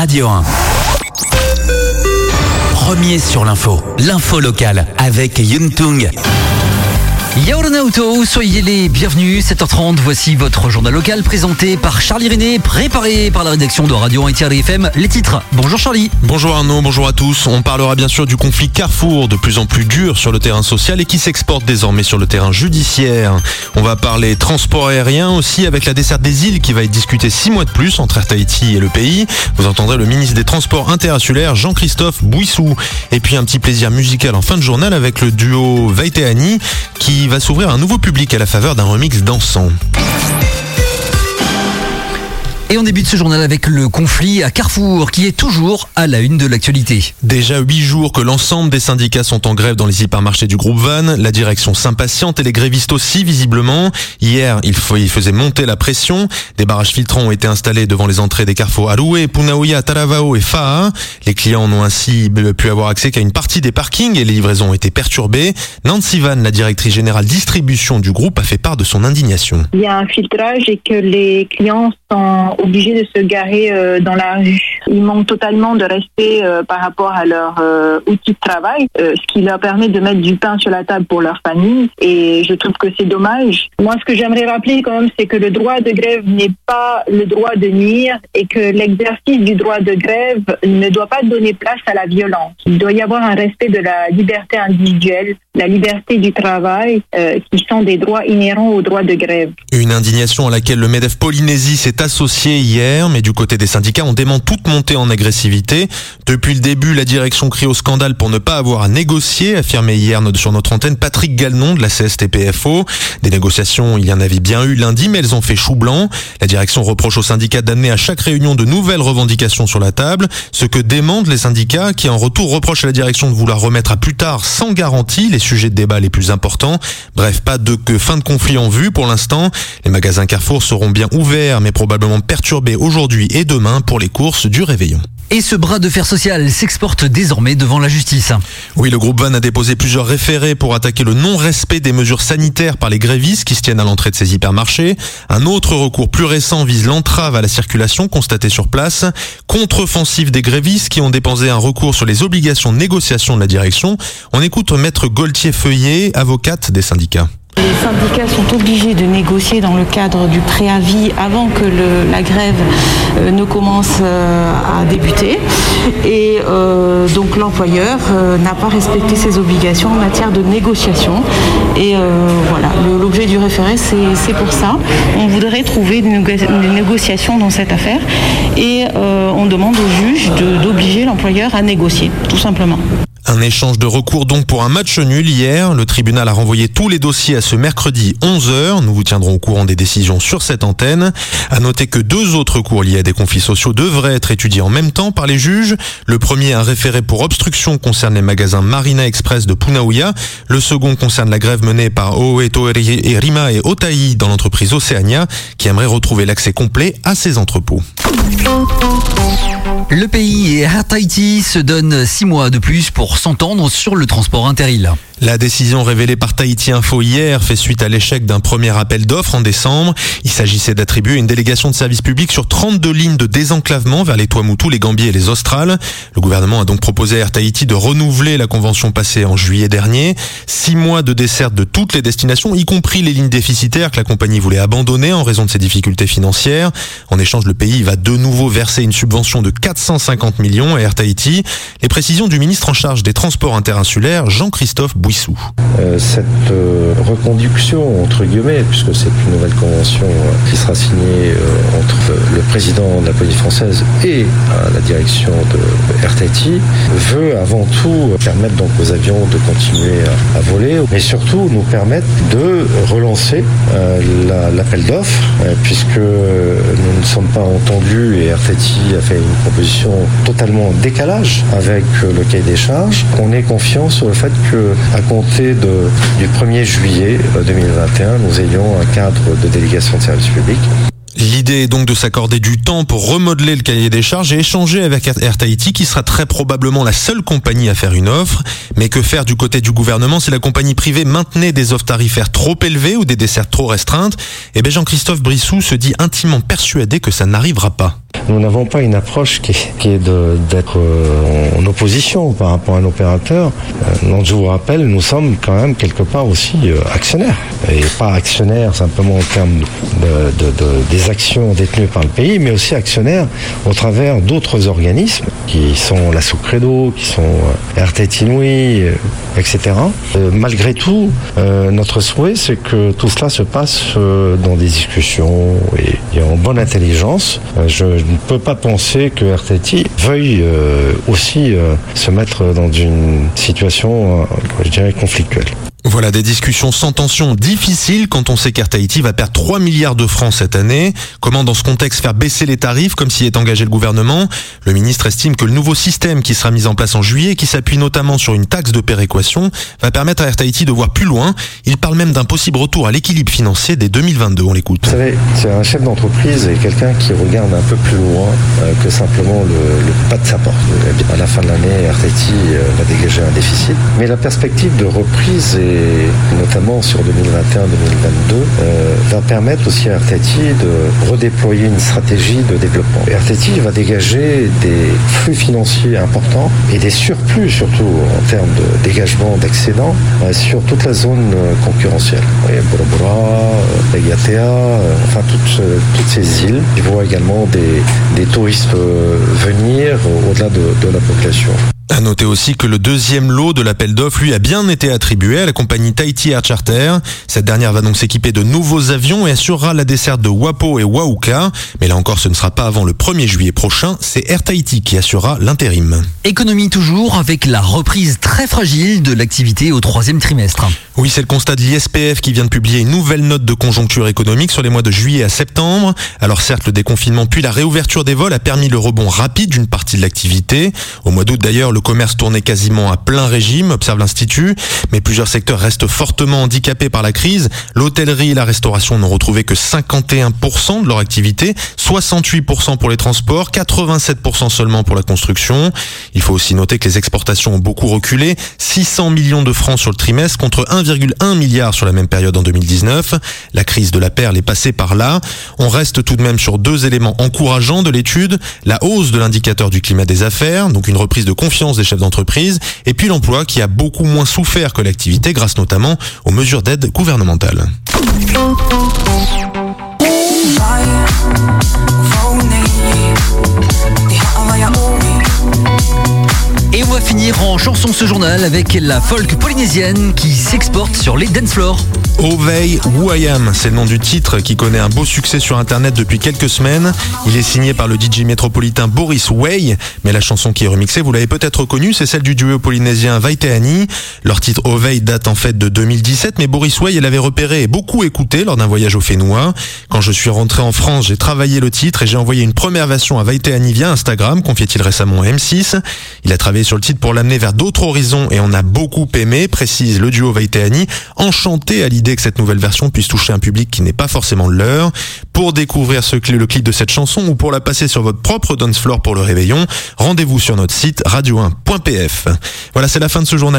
Radio 1. Premier sur l'info, l'info locale avec Yuntung. Yaoronauto, soyez les bienvenus. 7h30, voici votre journal local présenté par Charlie René, préparé par la rédaction de Radio 1 FM. Les titres. Bonjour Charlie. Bonjour Arnaud, bonjour à tous. On parlera bien sûr du conflit Carrefour, de plus en plus dur sur le terrain social et qui s'exporte désormais sur le terrain judiciaire. On va parler transport aérien aussi avec la desserte des îles qui va être discutée six mois de plus entre Air Tahiti et le pays. Vous entendrez le ministre des Transports Intérinsulaires, Jean-Christophe Bouissou. Et puis un petit plaisir musical en fin de journal avec le duo Vaiteani qui va s'ouvrir un nouveau public à la faveur d'un remix dansant. Et on débute ce journal avec le conflit à Carrefour qui est toujours à la une de l'actualité. Déjà huit jours que l'ensemble des syndicats sont en grève dans les hypermarchés du groupe Van. La direction s'impatiente et les grévistes aussi visiblement. Hier, il, faisait monter la pression. Des barrages filtrants ont été installés devant les entrées des carrefours Aroué, Punaouia, Taravao et Faa. Les clients n'ont ainsi pu avoir accès qu'à une partie des parkings et les livraisons ont été perturbées. Nancy Van, la directrice générale distribution du groupe, a fait part de son indignation. Il y a un filtrage et que les clients sont obligés de se garer euh, dans la rue. Ils manquent totalement de respect euh, par rapport à leur euh, outil de travail, ce qui leur permet de mettre du pain sur la table pour leur famille. Et je trouve que c'est dommage. Moi, ce que j'aimerais rappeler quand même, c'est que le droit de grève n'est pas le droit de nuire et que l'exercice du droit de grève ne doit pas donner place à la violence. Il doit y avoir un respect de la liberté individuelle, la liberté du travail, qui sont des droits inhérents au droit de grève. Une indignation à laquelle le MEDEF Polynésie s'est associé hier, mais du côté des syndicats, on dément toute montée en agressivité. Depuis le début, la direction crie au scandale pour ne pas avoir à négocier, affirmé hier sur notre antenne Patrick Galnon de la CSTPFO. Des négociations, il y en avait bien eu lundi, mais elles ont fait chou blanc. La direction reproche aux syndicats d'amener à chaque réunion de nouvelles revendications sur la table, ce que démentent les syndicats qui en retour reprochent à la direction de vouloir remettre à plus tard sans garantie les sujets de débat les plus importants. Bref, pas de que fin de conflit en vue pour l'instant. Les magasins Carrefour seront bien ouverts, mais probablement perturbés aujourd'hui et demain pour les courses du réveillon. Et ce bras de fer social s'exporte désormais devant la justice. Oui, le groupe Van a déposé plusieurs référés pour attaquer le non-respect des mesures sanitaires par les grévistes qui se tiennent à l'entrée de ces hypermarchés. Un autre recours plus récent vise l'entrave à la circulation constatée sur place. Contre-offensive des grévistes qui ont déposé un recours sur les obligations de négociation de la direction. On écoute maître Gaultier-Feuillet, avocate des syndicats. Les syndicats sont obligés de négocier dans le cadre du préavis avant que la grève euh, ne commence euh, à débuter. Et euh, donc l'employeur n'a pas respecté ses obligations en matière de négociation. Et voilà, l'objet du référé, c'est pour ça. On voudrait trouver une, négociation dans cette affaire et on demande au juge d'obliger l'employeur à négocier, tout simplement. Un échange de recours donc pour un match nul hier. Le tribunal a renvoyé tous les dossiers à ce mercredi 11h. Nous vous tiendrons au courant des décisions sur cette antenne. À noter que deux autres cours liés à des conflits sociaux devraient être étudiés en même temps par les juges. Le premier, un référé pour obstruction concerne les magasins Marina Express de Punaouia. Le second concerne la grève menée par Oeto et Rima et Otaï dans l'entreprise Oceania qui aimerait retrouver l'accès complet à ses entrepôts. Le pays et Air Tahiti se donnent six mois de plus pour s'entendre sur le transport interil. La décision révélée par Tahiti Info hier fait suite à l'échec d'un premier appel d'offres en décembre. Il s'agissait d'attribuer une délégation de service public sur 32 lignes de désenclavement vers les Tuamotu, les Gambiers et les Australes. Le gouvernement a donc proposé à Air Tahiti de renouveler la convention passée en juillet dernier. Six mois de desserte de toutes les destinations, y compris les lignes déficitaires que la compagnie voulait abandonner en raison de ses difficultés financières. En échange, le pays va de nouveau verser une subvention de 450 millions à Air Tahiti. Les précisions du ministre en charge des transports interinsulaires, Jean-Christophe Bouissou. Euh, cette euh, reconduction, entre guillemets, puisque c'est une nouvelle convention euh, qui sera signée entre le président de la police française et la direction de Tahiti, veut avant tout permettre donc aux avions de continuer à, voler, mais surtout nous permettre de relancer l'appel d'offres, puisque nous ne sommes pas entendus et Tahiti a fait une proposition totalement décalage avec le cahier des charges. On est confiant sur le fait que compter du 1er juillet 2021, euh, nous ayons un cadre de délégation de service public L'idée est donc de s'accorder du temps pour remodeler le cahier des charges et échanger avec Air Tahiti qui sera très probablement la seule compagnie à faire une offre. Mais que faire du côté du gouvernement si la compagnie privée maintenait des offres tarifaires trop élevées ou des desserts trop restreintes? Eh bien Jean-Christophe Brissou se dit intimement persuadé que ça n'arrivera pas. Nous n'avons pas une approche qui est, d'être euh, en opposition par rapport à un opérateur. Euh, je vous rappelle, nous sommes quand même quelque part aussi euh, actionnaires. Et pas actionnaires simplement en termes de, des actions détenues par le pays, mais aussi actionnaires au travers d'autres organismes qui sont la Sous-Credo, qui sont RT Inouï, etc. malgré tout, notre souhait, c'est que tout cela se passe dans des discussions et, en bonne intelligence. je ne peux pas penser que RTT veuille euh, aussi euh, se mettre dans une situation, euh, je dirais, conflictuelle. Voilà des discussions sans tension difficiles quand on sait qu'Air va perdre 3 milliards de francs cette année. Comment dans ce contexte faire baisser les tarifs comme s'y est engagé le gouvernement? Le ministre estime que le nouveau système qui sera mis en place en juillet, qui s'appuie notamment sur une taxe de péréquation, va permettre à Air de voir plus loin. Il parle même d'un possible retour à l'équilibre financier dès 2022. On l'écoute. Vous savez, c'est un chef d'entreprise et quelqu'un qui regarde un peu plus loin euh, que simplement le, pas de sa porte. À la fin de l'année, Air euh, va dégager un déficit. Mais la perspective de reprise est notamment sur 2021-2022, euh, va permettre aussi à RTT de redéployer une stratégie de développement. RTT va dégager des flux financiers importants et des surplus surtout en termes de dégagement d'excédents euh, sur toute la zone euh, concurrentielle. Bora Bora, Agatea, enfin toutes, toutes ces îles. Il voit également des, des touristes venir au-delà de, de la population. À noter aussi que le deuxième lot de l'appel d'offres lui a bien été attribué à la compagnie Tahiti Air Charter. Cette dernière va donc s'équiper de nouveaux avions et assurera la desserte de Wapo et Wauka. Mais là encore, ce ne sera pas avant le 1er juillet prochain. C'est Air Tahiti qui assurera l'intérim. Économie toujours avec la reprise très fragile de l'activité au troisième trimestre. Oui, c'est le constat de l'ISPF qui vient de publier une nouvelle note de conjoncture économique sur les mois de juillet à septembre. Alors certes, le déconfinement puis la réouverture des vols a permis le rebond rapide d'une partie de l'activité. Au mois d'août d'ailleurs, le le commerce tournait quasiment à plein régime, observe l'Institut, mais plusieurs secteurs restent fortement handicapés par la crise. L'hôtellerie et la restauration n'ont retrouvé que 51% de leur activité, 68% pour les transports, 87% seulement pour la construction. Il faut aussi noter que les exportations ont beaucoup reculé, 600 millions de francs sur le trimestre contre 1,1 milliard sur la même période en 2019. La crise de la perle est passée par là. On reste tout de même sur deux éléments encourageants de l'étude, la hausse de l'indicateur du climat des affaires, donc une reprise de confiance des chefs d'entreprise, et puis l'emploi qui a beaucoup moins souffert que l'activité grâce notamment aux mesures d'aide gouvernementale. Et on va finir en chanson ce journal avec la folk polynésienne qui s'exporte sur les dance floors. Ovey Who I Am, c'est le nom du titre qui connaît un beau succès sur internet depuis quelques semaines. Il est signé par le DJ métropolitain Boris Way, mais la chanson qui est remixée, vous l'avez peut-être reconnue, c'est celle du duo polynésien Vaiteani. Leur titre Ovey date en fait de 2017, mais Boris Way l'avait repéré et beaucoup écouté lors d'un voyage au Fénois. Quand je suis rentré en France, j'ai travaillé le titre et j'ai envoyé une première version à Vaiteani via Instagram, confiait-il récemment à M6. Il a travaillé sur le titre pour l'amener vers d'autres horizons et on a beaucoup aimé, précise le duo Vaiteani, enchanté à que cette nouvelle version puisse toucher un public qui n'est pas forcément le leur. Pour découvrir le clip de cette chanson ou pour la passer sur votre propre dance floor pour le réveillon, rendez-vous sur notre site radio1.pf. Voilà, c'est la fin de ce journal.